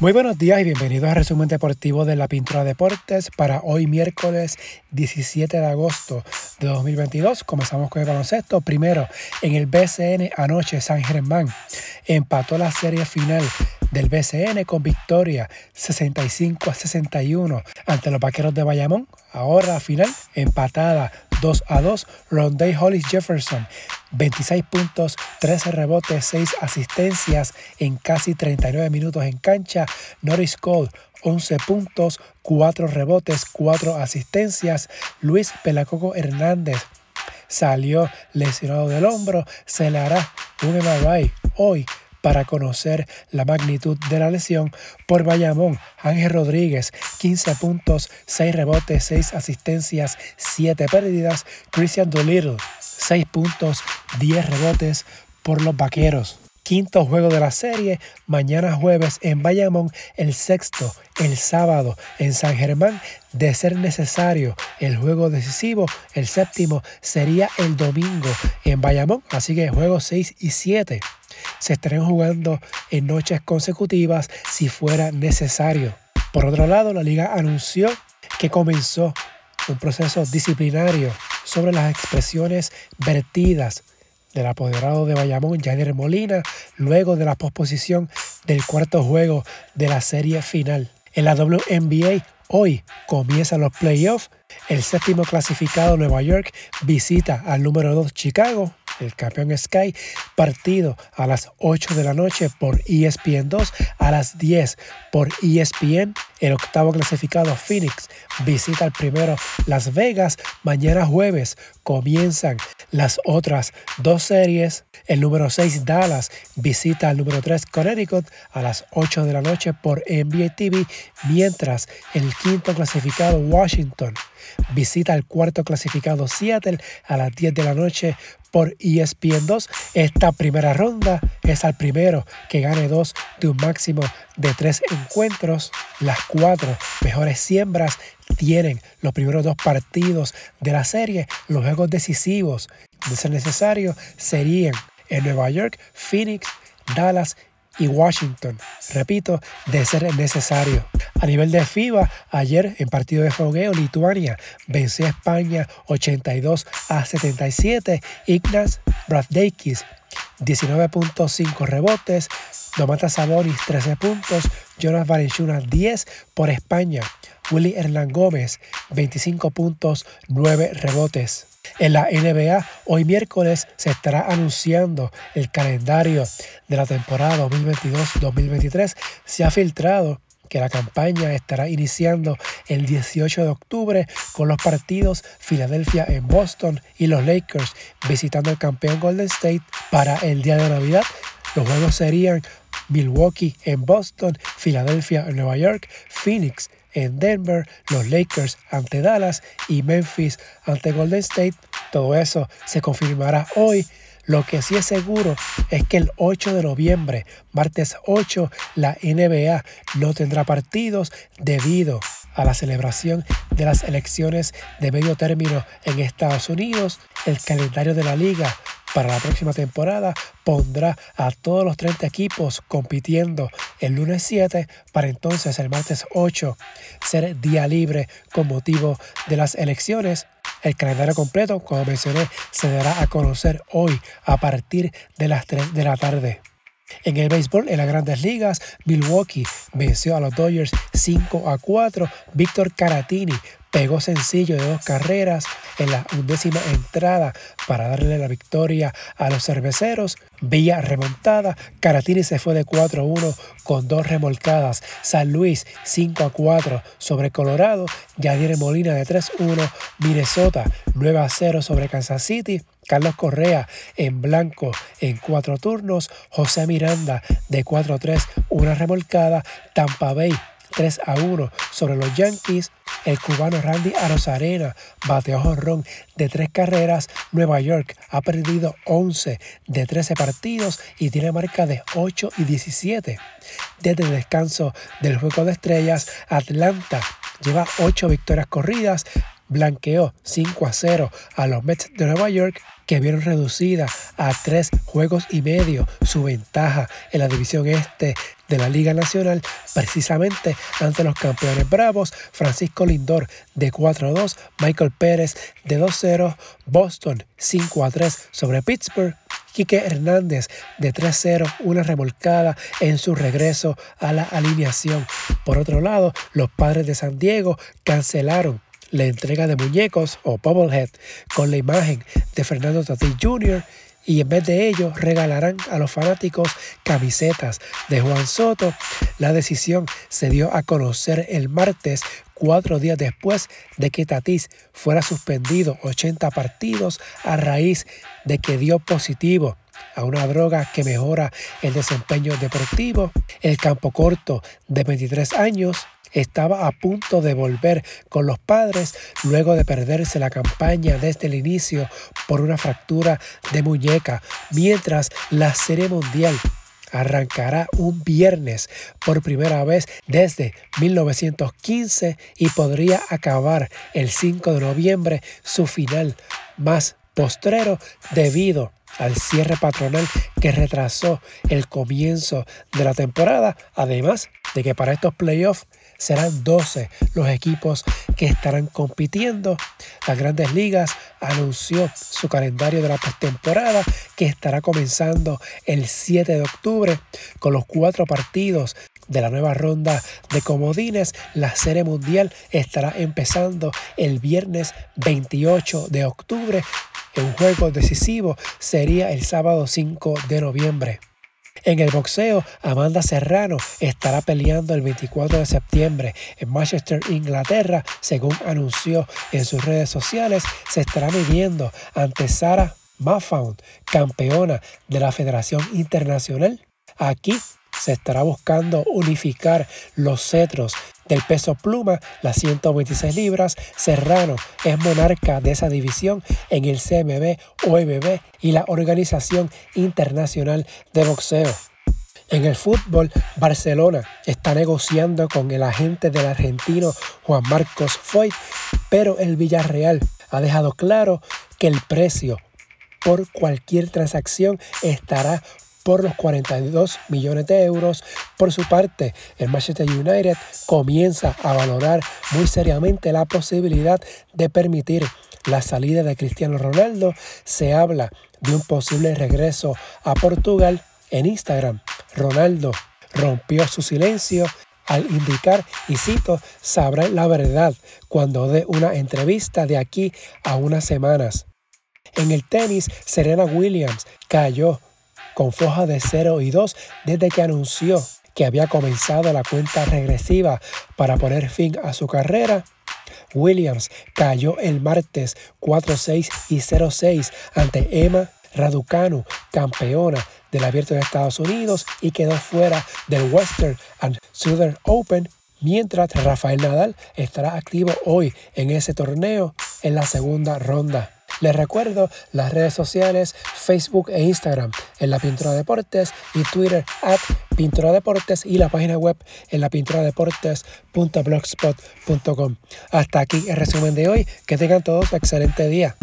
Muy buenos días y bienvenidos al resumen deportivo de la Pintura Deportes para hoy miércoles 17 de agosto de 2022. Comenzamos con el baloncesto. Primero, en el BCN anoche San Germán empató la serie final del BCN con victoria 65 a 61 ante los Vaqueros de Bayamón. Ahora final empatada 2 a 2. Rondé Hollis Jefferson 26 puntos, 13 rebotes, 6 asistencias en casi 39 minutos en cancha. Norris Cole 11 puntos, 4 rebotes, 4 asistencias. Luis Pelacoco Hernández salió lesionado del hombro. Se le hará un MRI hoy para conocer la magnitud de la lesión por Bayamón. Ángel Rodríguez, 15 puntos, 6 rebotes, 6 asistencias, 7 pérdidas. Christian Dolittle, 6 puntos, 10 rebotes por los Vaqueros. Quinto juego de la serie, mañana jueves en Bayamón, el sexto, el sábado en San Germán, de ser necesario el juego decisivo, el séptimo sería el domingo en Bayamón, así que juegos 6 y 7 se estarán jugando en noches consecutivas si fuera necesario. Por otro lado, la liga anunció que comenzó un proceso disciplinario sobre las expresiones vertidas del apoderado de Bayamón, Javier Molina, luego de la posposición del cuarto juego de la serie final. En la WNBA, hoy comienzan los playoffs. El séptimo clasificado Nueva York visita al número 2 Chicago el campeón Sky, partido a las 8 de la noche por ESPN 2, a las 10 por ESPN. El octavo clasificado Phoenix visita el primero Las Vegas. Mañana jueves comienzan las otras dos series. El número 6 Dallas visita al número 3 Connecticut a las 8 de la noche por NBA TV, mientras el quinto clasificado Washington visita al cuarto clasificado Seattle a las 10 de la noche por ESPN 2. Esta primera ronda es al primero que gane dos de un máximo de tres encuentros. Las cuatro mejores siembras tienen los primeros dos partidos de la serie. Los juegos decisivos, de ser necesario, serían en Nueva York, Phoenix, Dallas y Washington. Repito, de ser necesario. A nivel de FIBA, ayer en partido de fogueo, Lituania venció a España 82 a 77. Ignaz Braddeikis 19.5 rebotes. Domantas Sabonis 13 puntos. Jonas Valenciunas 10 por España. Willy Hernán Gómez 25 puntos, 9 rebotes. En la NBA, hoy miércoles se estará anunciando el calendario de la temporada 2022-2023. Se ha filtrado que la campaña estará iniciando el 18 de octubre con los partidos Filadelfia en Boston y los Lakers visitando el campeón Golden State para el día de Navidad. Los juegos serían Milwaukee en Boston, Filadelfia en Nueva York, Phoenix en Denver, los Lakers ante Dallas y Memphis ante Golden State. Todo eso se confirmará hoy. Lo que sí es seguro es que el 8 de noviembre, martes 8, la NBA no tendrá partidos debido a la celebración de las elecciones de medio término en Estados Unidos. El calendario de la liga para la próxima temporada pondrá a todos los 30 equipos compitiendo el lunes 7 para entonces el martes 8 ser día libre con motivo de las elecciones. El calendario completo, como mencioné, se dará a conocer hoy a partir de las 3 de la tarde. En el béisbol, en las grandes ligas, Milwaukee venció a los Dodgers 5 a 4. Víctor Caratini pegó sencillo de dos carreras en la undécima entrada para darle la victoria a los cerveceros. Villa remontada, Caratini se fue de 4 a 1 con dos remolcadas. San Luis 5 a 4 sobre Colorado. Yadier Molina de 3 a 1. Minnesota 9 a 0 sobre Kansas City. Carlos Correa en blanco en cuatro turnos. José Miranda de 4 a 3, una remolcada. Tampa Bay 3 a 1 sobre los Yankees. El cubano Randy Arozarena bateó jonrón de tres carreras. Nueva York ha perdido 11 de 13 partidos y tiene marca de 8 y 17. Desde el descanso del Juego de Estrellas, Atlanta lleva 8 victorias corridas, blanqueó 5 a 0 a los Mets de Nueva York que vieron reducida a tres juegos y medio su ventaja en la división este de la Liga Nacional, precisamente ante los campeones bravos, Francisco Lindor de 4-2, Michael Pérez de 2-0, Boston 5-3 sobre Pittsburgh, Quique Hernández de 3-0, una remolcada en su regreso a la alineación. Por otro lado, los padres de San Diego cancelaron la entrega de muñecos o Bubblehead con la imagen de Fernando Tatis Jr y en vez de ello regalarán a los fanáticos camisetas de Juan Soto. La decisión se dio a conocer el martes, cuatro días después de que Tatis fuera suspendido 80 partidos a raíz de que dio positivo a una droga que mejora el desempeño deportivo. El campo corto de 23 años estaba a punto de volver con los padres luego de perderse la campaña desde el inicio por una fractura de muñeca, mientras la Serie Mundial arrancará un viernes por primera vez desde 1915 y podría acabar el 5 de noviembre su final más postrero debido al cierre patronal que retrasó el comienzo de la temporada, además de que para estos playoffs serán 12 los equipos que estarán compitiendo. Las grandes ligas anunció su calendario de la postemporada que estará comenzando el 7 de octubre con los cuatro partidos de la nueva ronda de comodines. La serie mundial estará empezando el viernes 28 de octubre. Un juego decisivo sería el sábado 5 de noviembre. En el boxeo, Amanda Serrano estará peleando el 24 de septiembre en Manchester, Inglaterra, según anunció en sus redes sociales. Se estará midiendo ante Sarah Maffound, campeona de la Federación Internacional. Aquí se estará buscando unificar los cetros del peso pluma, las 126 libras. Serrano es monarca de esa división en el CMB, OMB y la Organización Internacional de Boxeo. En el fútbol, Barcelona está negociando con el agente del argentino Juan Marcos Foyt, pero el Villarreal ha dejado claro que el precio por cualquier transacción estará por los 42 millones de euros. Por su parte, el Manchester United comienza a valorar muy seriamente la posibilidad de permitir la salida de Cristiano Ronaldo. Se habla de un posible regreso a Portugal en Instagram. Ronaldo rompió su silencio al indicar, y cito, sabrá la verdad cuando dé una entrevista de aquí a unas semanas. En el tenis, Serena Williams cayó con foja de 0 y 2 desde que anunció que había comenzado la cuenta regresiva para poner fin a su carrera. Williams cayó el martes 4-6 y 0-6 ante Emma Raducanu, campeona del Abierto de Estados Unidos y quedó fuera del Western and Southern Open, mientras Rafael Nadal estará activo hoy en ese torneo en la segunda ronda. Les recuerdo las redes sociales Facebook e Instagram en La Pintura Deportes y Twitter at Pintura Deportes y la página web en la Hasta aquí el resumen de hoy. Que tengan todos un excelente día.